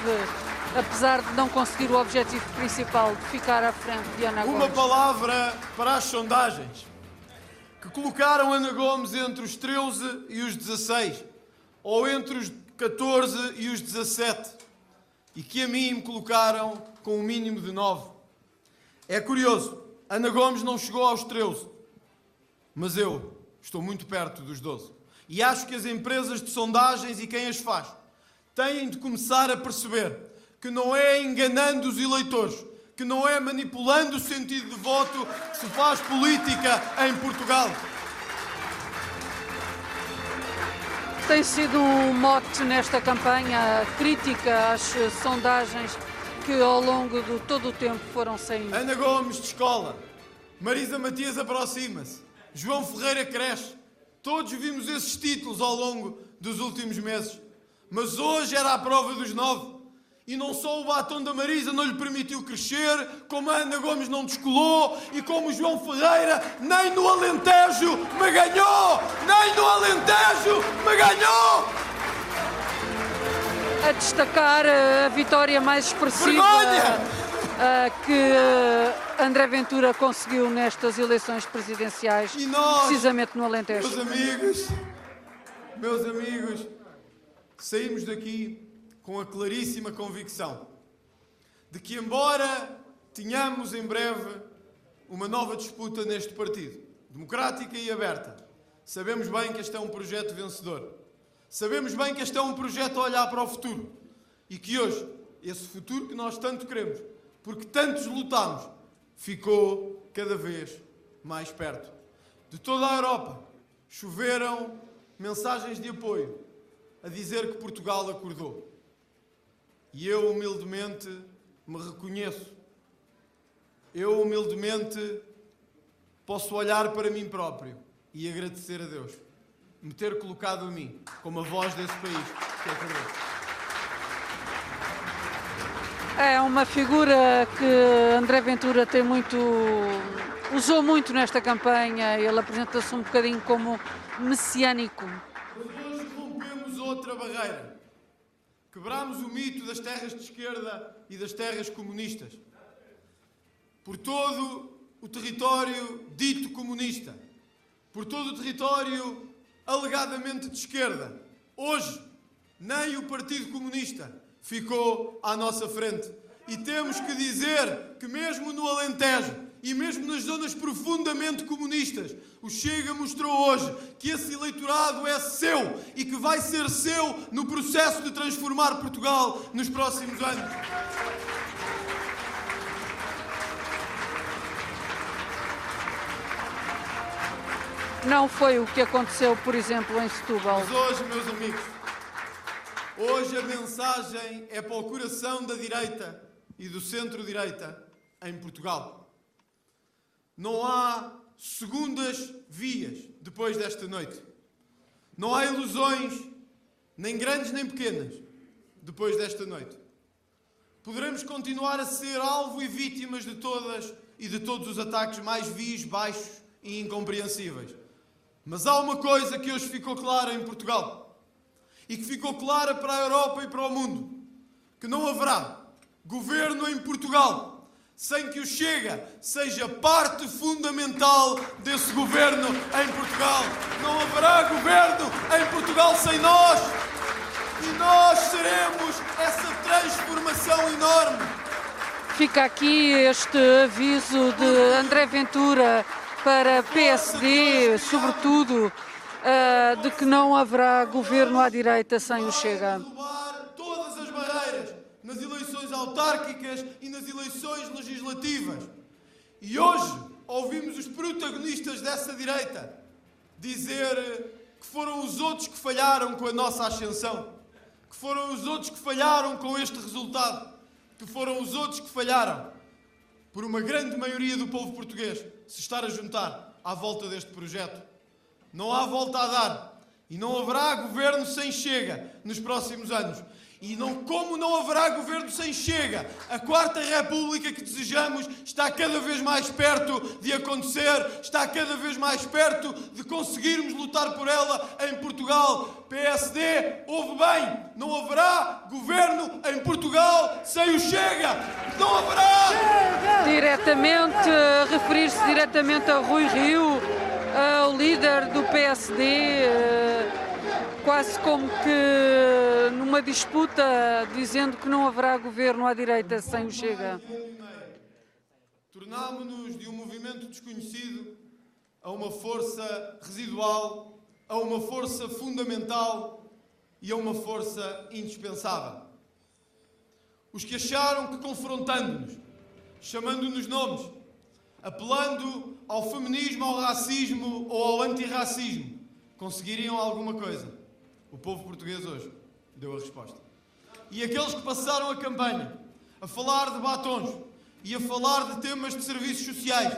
apesar de não conseguir o objetivo principal de ficar à frente de Ana Gomes. Uma palavra para as sondagens que colocaram Ana Gomes entre os 13 e os 16, ou entre os 14 e os 17, e que a mim me colocaram com um mínimo de 9. É curioso, Ana Gomes não chegou aos 13, mas eu estou muito perto dos 12. E acho que as empresas de sondagens e quem as faz têm de começar a perceber que não é enganando os eleitores que não é manipulando o sentido de voto que se faz política em Portugal. Tem sido um mote nesta campanha a crítica às sondagens que ao longo de todo o tempo foram saindo. Ana Gomes de escola, Marisa Matias aproxima-se, João Ferreira cresce. Todos vimos esses títulos ao longo dos últimos meses. Mas hoje era a prova dos nove. E não só o batom da Marisa não lhe permitiu crescer, como a Ana Gomes não descolou e como o João Ferreira nem no Alentejo me ganhou! Nem no Alentejo me ganhou! A destacar a vitória mais expressiva que André Ventura conseguiu nestas eleições presidenciais, nós, precisamente no Alentejo. Meus amigos, meus amigos, saímos daqui com a claríssima convicção de que, embora tenhamos em breve uma nova disputa neste partido, democrática e aberta, sabemos bem que este é um projeto vencedor. Sabemos bem que este é um projeto a olhar para o futuro e que hoje, esse futuro que nós tanto queremos, porque tantos lutamos, ficou cada vez mais perto. De toda a Europa choveram mensagens de apoio a dizer que Portugal acordou. E eu humildemente me reconheço. Eu humildemente posso olhar para mim próprio e agradecer a Deus me ter colocado a mim como a voz desse país que acredito. É uma figura que André Ventura tem muito usou muito nesta campanha. Ele apresenta-se um bocadinho como messiânico. Mas hoje rompemos outra barreira. Quebramos o mito das terras de esquerda e das terras comunistas. Por todo o território dito comunista, por todo o território alegadamente de esquerda, hoje nem o Partido Comunista ficou à nossa frente. E temos que dizer que, mesmo no Alentejo e mesmo nas zonas profundamente comunistas, o Chega mostrou hoje que esse eleitorado é seu e que vai ser seu no processo de transformar Portugal nos próximos anos. Não foi o que aconteceu, por exemplo, em Setúbal. Mas hoje, meus amigos, hoje a mensagem é para o coração da direita e do centro-direita em Portugal. Não há segundas vias depois desta noite. Não há ilusões, nem grandes nem pequenas, depois desta noite. Poderemos continuar a ser alvo e vítimas de todas e de todos os ataques mais vis, baixos e incompreensíveis. Mas há uma coisa que hoje ficou clara em Portugal e que ficou clara para a Europa e para o mundo: que não haverá governo em Portugal sem que o Chega seja parte fundamental desse governo em Portugal. Não haverá governo em Portugal sem nós. E nós seremos essa transformação enorme. Fica aqui este aviso de André Ventura para PSD, sobretudo, uh, de que não haverá governo à direita sem o Chega. Nas eleições autárquicas e nas eleições legislativas. E hoje ouvimos os protagonistas dessa direita dizer que foram os outros que falharam com a nossa ascensão, que foram os outros que falharam com este resultado, que foram os outros que falharam por uma grande maioria do povo português se estar a juntar à volta deste projeto. Não há volta a dar. E não haverá governo sem Chega nos próximos anos. E não, como não haverá governo sem Chega, a Quarta República que desejamos está cada vez mais perto de acontecer, está cada vez mais perto de conseguirmos lutar por ela em Portugal. PSD, ouve bem, não haverá governo em Portugal sem o Chega! Não haverá! Chega! Diretamente, referir-se diretamente a Rui Rio, o líder do PSD quase como que numa disputa, dizendo que não haverá governo à direita sem o Chega. Tornámo-nos de um movimento desconhecido a uma força residual, a uma força fundamental e a uma força indispensável. Os que acharam que confrontando-nos, chamando-nos nomes, apelando ao feminismo, ao racismo ou ao antirracismo, conseguiriam alguma coisa o povo português hoje deu a resposta. E aqueles que passaram a campanha a falar de batons e a falar de temas de serviços sociais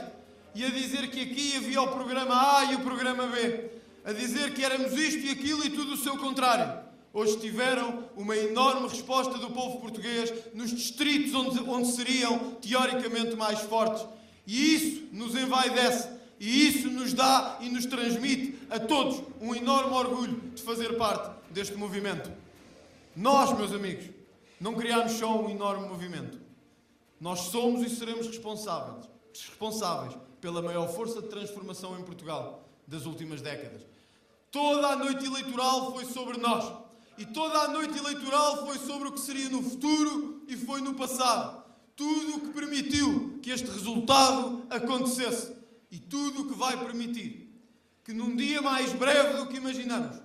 e a dizer que aqui havia o programa A e o programa B, a dizer que éramos isto e aquilo e tudo o seu contrário. Hoje tiveram uma enorme resposta do povo português nos distritos onde, onde seriam teoricamente mais fortes. E isso nos envaidece e isso nos dá e nos transmite a todos um enorme orgulho de fazer parte deste movimento. Nós, meus amigos, não criámos só um enorme movimento. Nós somos e seremos responsáveis, responsáveis pela maior força de transformação em Portugal das últimas décadas. Toda a noite eleitoral foi sobre nós. E toda a noite eleitoral foi sobre o que seria no futuro e foi no passado. Tudo o que permitiu que este resultado acontecesse e tudo o que vai permitir que num dia mais breve do que imaginamos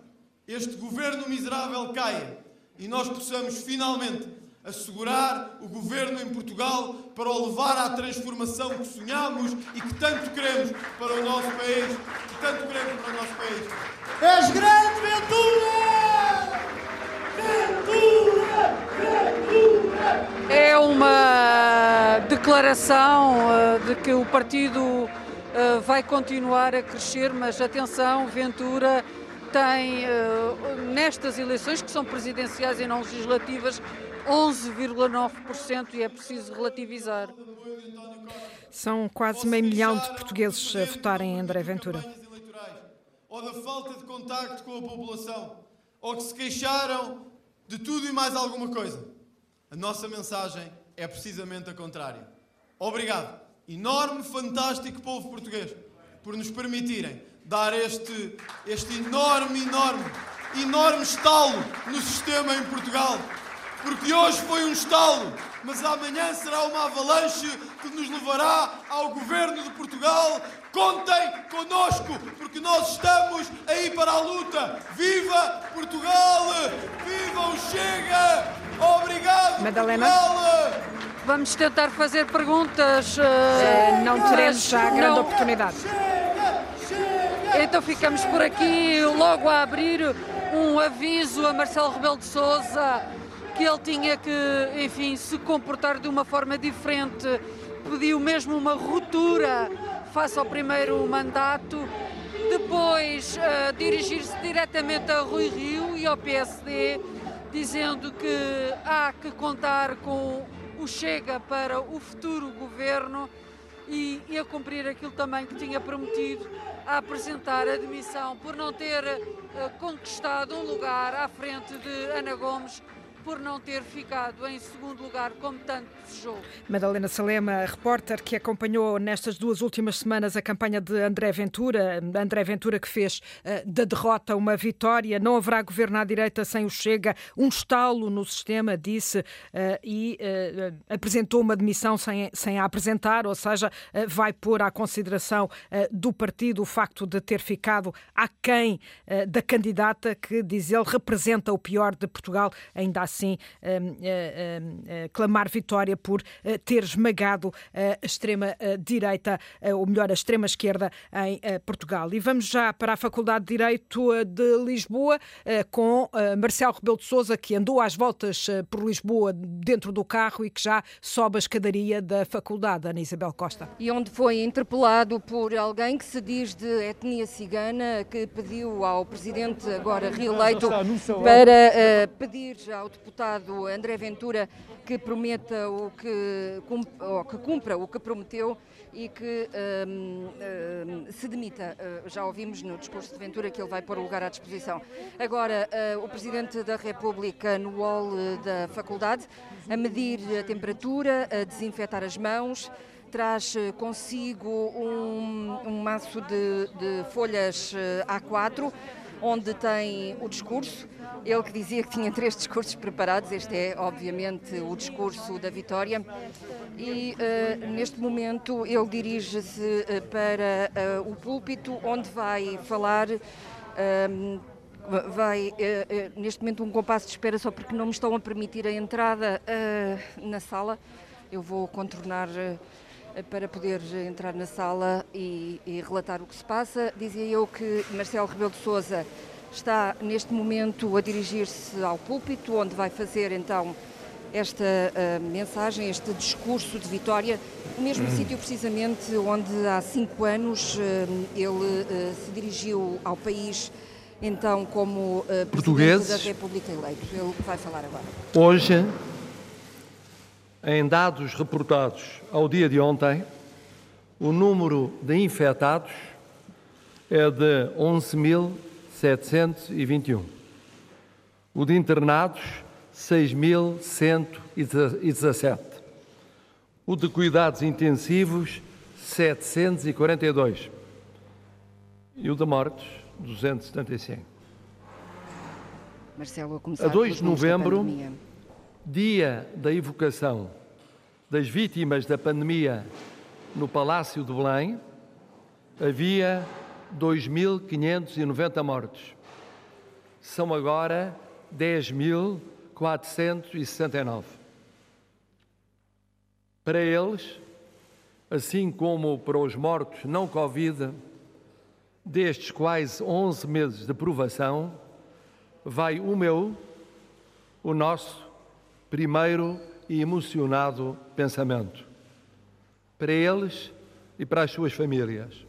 este governo miserável caia e nós possamos finalmente assegurar o governo em Portugal para o levar à transformação que sonhamos e que tanto queremos para o nosso país, que tanto queremos para o nosso país. És grande, Ventura! Ventura! Ventura! É uma declaração eh, de que o partido eh, vai continuar a crescer, mas atenção, Ventura tem, eh, nestas eleições, que são presidenciais e não legislativas, 11,9% e é preciso relativizar. São quase meio milhão de portugueses a votarem em André Ventura. Ou da falta de contacto com a população, ou que se queixaram de tudo e mais alguma coisa. A nossa mensagem é precisamente a contrária. Obrigado, enorme, fantástico povo português, por nos permitirem dar este, este enorme, enorme, enorme estalo no sistema em Portugal. Porque hoje foi um estalo, mas amanhã será uma avalanche que nos levará ao governo de Portugal. Contem connosco, porque nós estamos aí para a luta. Viva Portugal! Viva o Chega! Obrigado, Madalena. Portugal! Vamos tentar fazer perguntas. Uh, não teremos já grande não. oportunidade. Então ficamos por aqui, logo a abrir um aviso a Marcelo Rebelo de Sousa que ele tinha que, enfim, se comportar de uma forma diferente. Pediu mesmo uma ruptura face ao primeiro mandato. Depois uh, dirigir-se diretamente a Rui Rio e ao PSD, dizendo que há que contar com o Chega para o futuro governo e, e a cumprir aquilo também que tinha prometido a apresentar a demissão por não ter uh, conquistado um lugar à frente de Ana Gomes por não ter ficado em segundo lugar, como tanto desejou. Madalena Salema, repórter que acompanhou nestas duas últimas semanas a campanha de André Ventura, André Ventura que fez uh, da derrota uma vitória, não haverá governo à direita sem o Chega, um estalo no sistema, disse, uh, e uh, apresentou uma demissão sem, sem a apresentar, ou seja, vai pôr à consideração do partido o facto de ter ficado aquém da candidata que, diz ele, representa o pior de Portugal, ainda assim assim clamar vitória por ter esmagado a extrema-direita, ou melhor, a extrema-esquerda em Portugal. E vamos já para a Faculdade de Direito de Lisboa com Marcelo Rebelo de Sousa, que andou às voltas por Lisboa dentro do carro e que já sobe a escadaria da faculdade, Ana Isabel Costa. E onde foi interpelado por alguém que se diz de etnia cigana, que pediu ao presidente agora reeleito para uh, pedir ao deputado André Ventura que prometa o que, ou que cumpra o que prometeu e que um, um, se demita. Uh, já ouvimos no discurso de Ventura que ele vai pôr o lugar à disposição. Agora, uh, o Presidente da República no hall da faculdade a medir a temperatura, a desinfetar as mãos, traz consigo um, um maço de, de folhas A4 onde tem o discurso. Ele que dizia que tinha três discursos preparados, este é, obviamente, o discurso da vitória. E uh, neste momento ele dirige-se uh, para uh, o púlpito, onde vai falar. Ehm, vai neste momento um compasso de espera só porque não me estão a permitir a entrada na sala. Eu vou contornar para poder entrar na sala e, e, relatar o que se passa. Dizia eu que Marcelo Rebelo de Sousa está neste momento a dirigir-se ao púlpito, onde vai fazer então esta uh, mensagem, este discurso de vitória, o mesmo hum. sítio precisamente onde há cinco anos uh, ele uh, se dirigiu ao país, então como Presidente da República eleito. Ele vai falar agora. Hoje, em dados reportados ao dia de ontem, o número de infectados é de 11.721. O de internados, 6.117. O de cuidados intensivos, 742. E o de mortes, 275. Marcelo, a a 2 de novembro, dia da evocação das vítimas da pandemia no Palácio de Belém, havia 2.590 mortos. São agora 10.469. Para eles, assim como para os mortos não Covid, destes quase 11 meses de provação, vai o meu, o nosso primeiro e emocionado pensamento. Para eles e para as suas famílias.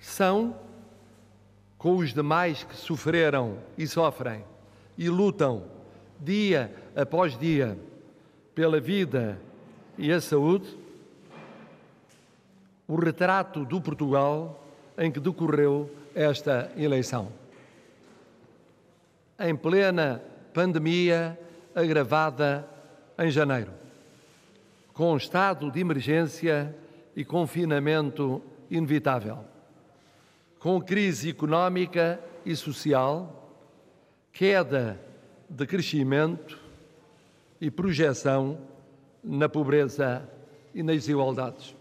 São, com os demais que sofreram e sofrem e lutam dia após dia pela vida e a saúde, o retrato do Portugal em que decorreu esta eleição. Em plena pandemia agravada em janeiro, com estado de emergência e confinamento inevitável, com crise económica e social, queda de crescimento e projeção na pobreza e nas desigualdades.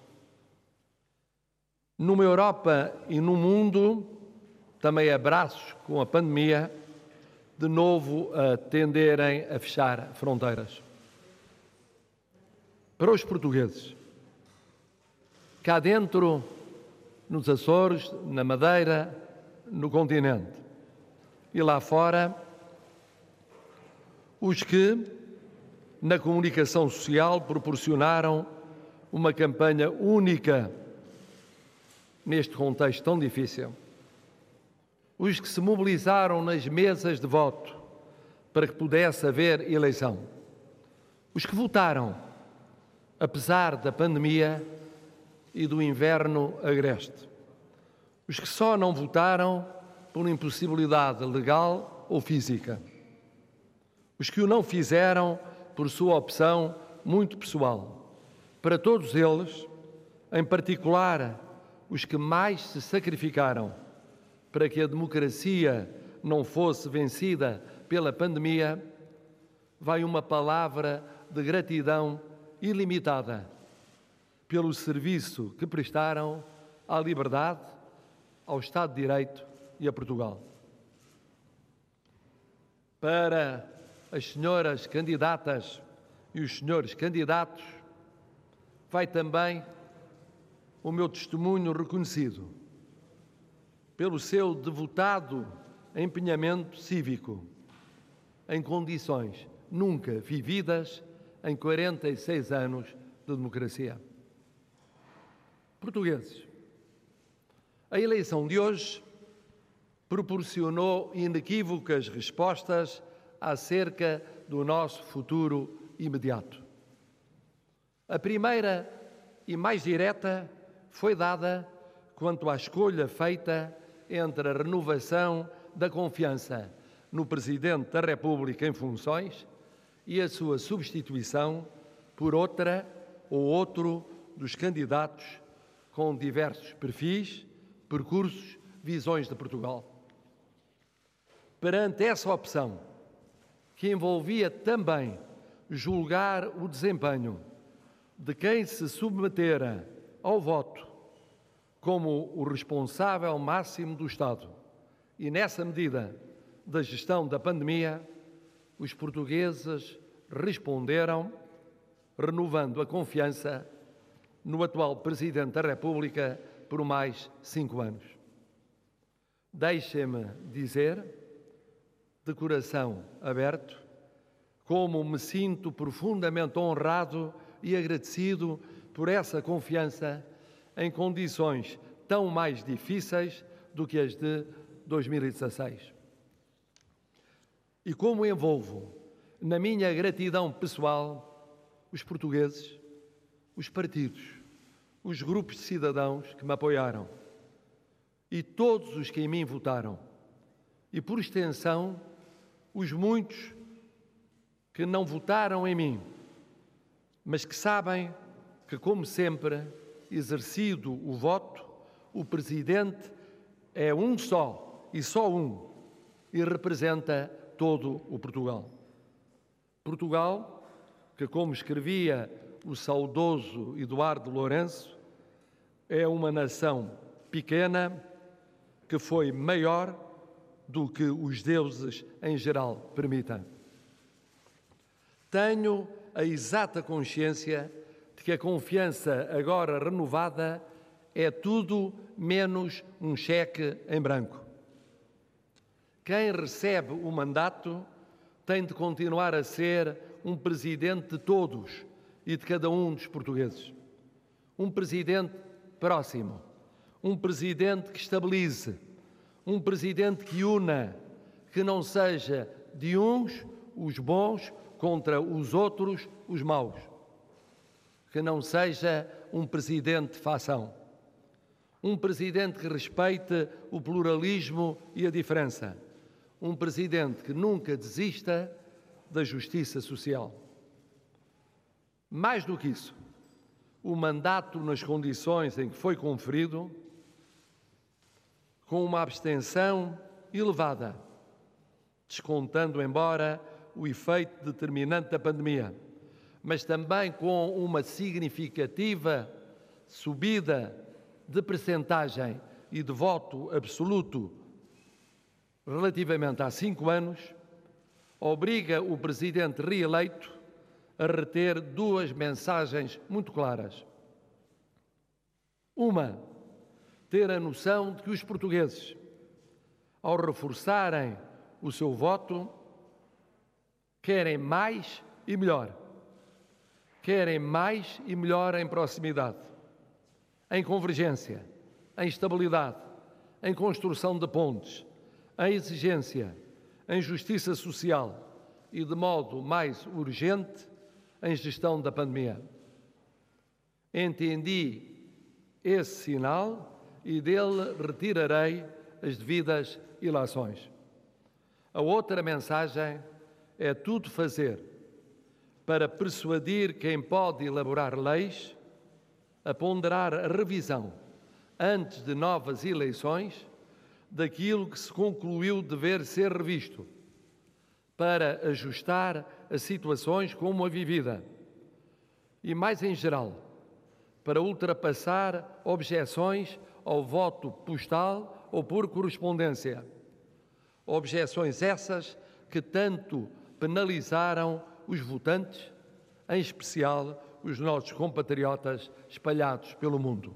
Numa Europa e no mundo, também abraços com a pandemia, de novo a tenderem a fechar fronteiras. Para os portugueses, cá dentro, nos Açores, na Madeira, no continente, e lá fora, os que, na comunicação social, proporcionaram uma campanha única neste contexto tão difícil os que se mobilizaram nas mesas de voto para que pudesse haver eleição, os que votaram, apesar da pandemia e do inverno agreste, os que só não votaram por impossibilidade legal ou física, os que o não fizeram por sua opção muito pessoal. Para todos eles, em particular os que mais se sacrificaram para que a democracia não fosse vencida pela pandemia, vai uma palavra de gratidão ilimitada pelo serviço que prestaram à liberdade, ao Estado de Direito e a Portugal. Para as senhoras candidatas e os senhores candidatos, vai também o meu testemunho reconhecido pelo seu devotado empenhamento cívico em condições nunca vividas em 46 anos de democracia. Portugueses, a eleição de hoje proporcionou inequívocas respostas acerca do nosso futuro imediato. A primeira e mais direta foi dada quanto à escolha feita entre a renovação da confiança no Presidente da República em funções e a sua substituição por outra ou outro dos candidatos com diversos perfis, percursos, visões de Portugal. Perante essa opção, que envolvia também julgar o desempenho de quem se submetera ao voto como o responsável máximo do Estado e, nessa medida, da gestão da pandemia, os portugueses responderam renovando a confiança no atual Presidente da República por mais cinco anos. Deixem-me dizer, de coração aberto, como me sinto profundamente honrado e agradecido por essa confiança em condições tão mais difíceis do que as de 2016. E como envolvo na minha gratidão pessoal os portugueses, os partidos, os grupos de cidadãos que me apoiaram e todos os que em mim votaram, e por extensão, os muitos que não votaram em mim, mas que sabem que, como sempre, exercido o voto, o Presidente é um só e só um e representa todo o Portugal. Portugal, que, como escrevia o saudoso Eduardo Lourenço, é uma nação pequena que foi maior do que os deuses em geral permitem. Tenho a exata consciência que a confiança agora renovada é tudo menos um cheque em branco. Quem recebe o mandato tem de continuar a ser um presidente de todos e de cada um dos portugueses. Um presidente próximo, um presidente que estabilize, um presidente que una, que não seja de uns os bons contra os outros, os maus. Que não seja um presidente de fação. Um presidente que respeite o pluralismo e a diferença. Um presidente que nunca desista da justiça social. Mais do que isso, o mandato nas condições em que foi conferido, com uma abstenção elevada, descontando, embora o efeito determinante da pandemia, mas também com uma significativa subida de percentagem e de voto absoluto relativamente há cinco anos, obriga o presidente reeleito a reter duas mensagens muito claras. Uma, ter a noção de que os portugueses, ao reforçarem o seu voto, Querem mais e melhor. Querem mais e melhor em proximidade, em convergência, em estabilidade, em construção de pontes, em exigência, em justiça social e, de modo mais urgente, em gestão da pandemia. Entendi esse sinal e dele retirarei as devidas ilações. A outra mensagem é tudo fazer para persuadir quem pode elaborar leis a ponderar a revisão, antes de novas eleições, daquilo que se concluiu dever ser revisto, para ajustar as situações como a vivida e, mais em geral, para ultrapassar objeções ao voto postal ou por correspondência. Objeções essas que tanto penalizaram os votantes, em especial os nossos compatriotas espalhados pelo mundo.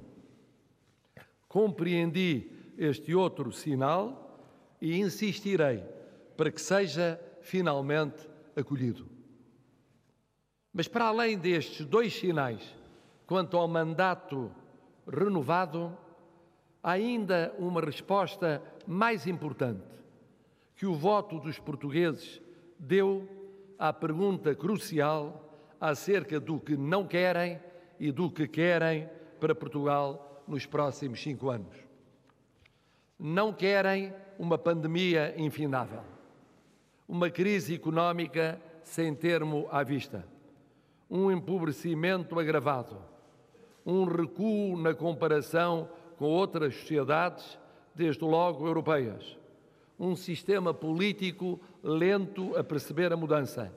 Compreendi este outro sinal e insistirei para que seja finalmente acolhido. Mas para além destes dois sinais, quanto ao mandato renovado, há ainda uma resposta mais importante que o voto dos portugueses deu à pergunta crucial acerca do que não querem e do que querem para Portugal nos próximos cinco anos. Não querem uma pandemia infindável, uma crise económica sem termo à vista, um empobrecimento agravado, um recuo na comparação com outras sociedades, desde logo europeias, um sistema político lento a perceber a mudança,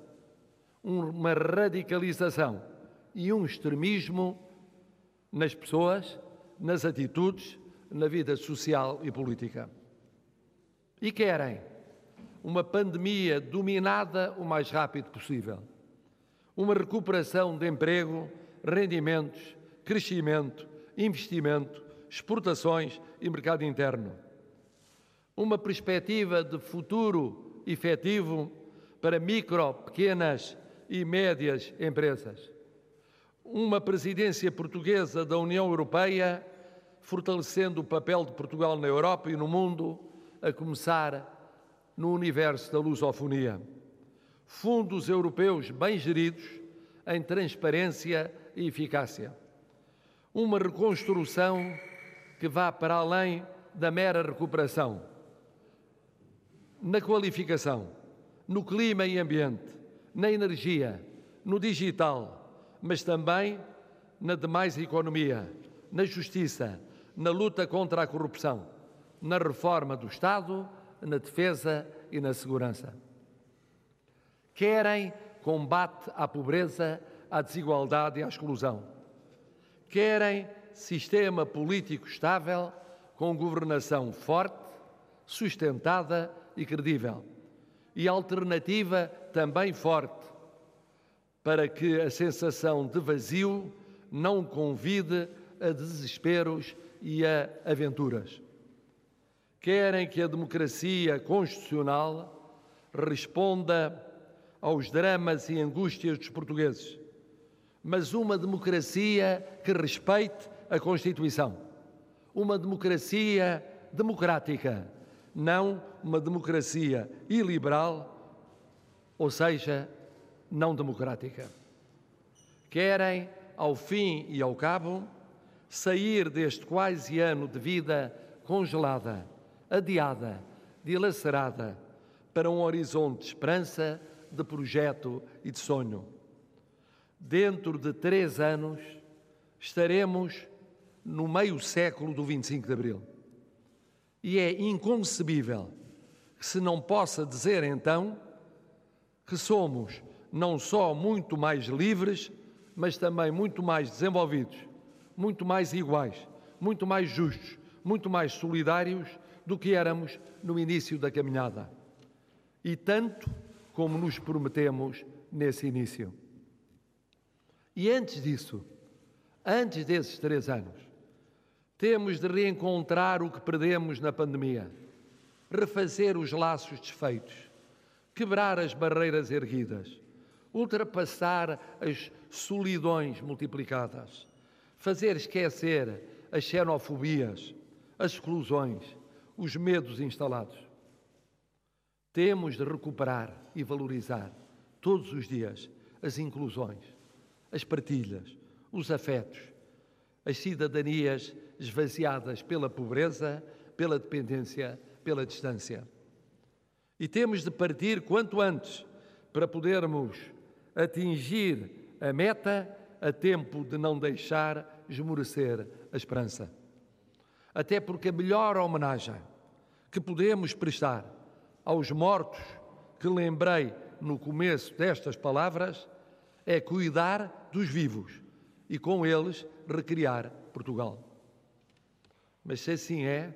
uma radicalização e um extremismo nas pessoas, nas atitudes, na vida social e política. E querem uma pandemia dominada o mais rápido possível, uma recuperação de emprego, rendimentos, crescimento, investimento, exportações e mercado interno. Uma perspectiva de futuro efetivo para micro, pequenas e médias empresas. Uma presidência portuguesa da União Europeia fortalecendo o papel de Portugal na Europa e no mundo, a começar no universo da lusofonia. Fundos europeus bem geridos, em transparência e eficácia. Uma reconstrução que vá para além da mera recuperação. Na qualificação, no clima e ambiente, na energia, no digital, mas também na demais economia, na justiça, na luta contra a corrupção, na reforma do Estado, na defesa e na segurança. Querem combate à pobreza, à desigualdade e à exclusão. Querem sistema político estável, com governação forte, sustentada e credível. E alternativa também forte, para que a sensação de vazio não convide a desesperos e a aventuras. Querem que a democracia constitucional responda aos dramas e angústias dos portugueses, mas uma democracia que respeite a Constituição. Uma democracia democrática, não uma democracia iliberal, ou seja, não democrática. Querem, ao fim e ao cabo, sair deste quase ano de vida congelada, adiada, dilacerada, para um horizonte de esperança, de projeto e de sonho. Dentro de três anos, estaremos no meio século do 25 de Abril. E é inconcebível que se não possa dizer então que somos não só muito mais livres, mas também muito mais desenvolvidos, muito mais iguais, muito mais justos, muito mais solidários do que éramos no início da caminhada. E tanto como nos prometemos nesse início. E antes disso, antes desses três anos, temos de reencontrar o que perdemos na pandemia, refazer os laços desfeitos, quebrar as barreiras erguidas, ultrapassar as solidões multiplicadas, fazer esquecer as xenofobias, as exclusões, os medos instalados. Temos de recuperar e valorizar todos os dias as inclusões, as partilhas, os afetos, as cidadanias esvaziadas pela pobreza, pela dependência, pela distância. E temos de partir quanto antes para podermos atingir a meta a tempo de não deixar esmorecer a esperança. Até porque a melhor homenagem que podemos prestar aos mortos que lembrei no começo destas palavras é cuidar dos vivos e com eles recriar Portugal. Mas se assim é,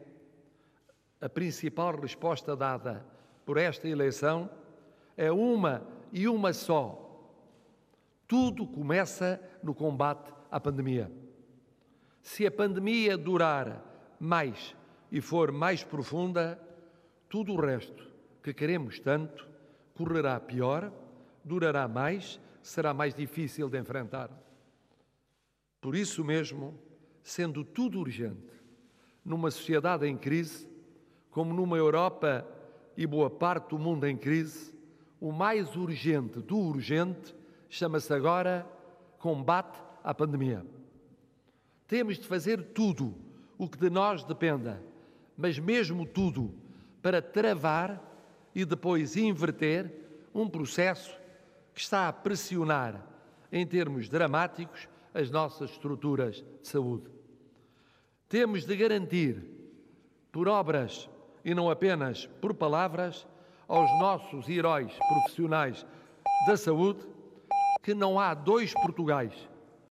a principal resposta dada por esta eleição é uma e uma só. Tudo começa no combate à pandemia. Se a pandemia durar mais e for mais profunda, tudo o resto que queremos tanto correrá pior, durará mais, será mais difícil de enfrentar. Por isso mesmo, sendo tudo urgente, numa sociedade em crise, como numa Europa e boa parte do mundo em crise, o mais urgente do urgente chama-se agora combate à pandemia. Temos de fazer tudo o que de nós dependa, mas mesmo tudo para travar e depois inverter um processo que está a pressionar, em termos dramáticos, as nossas estruturas de saúde. Temos de garantir, por obras e não apenas por palavras, aos nossos heróis profissionais da saúde que não há dois Portugais,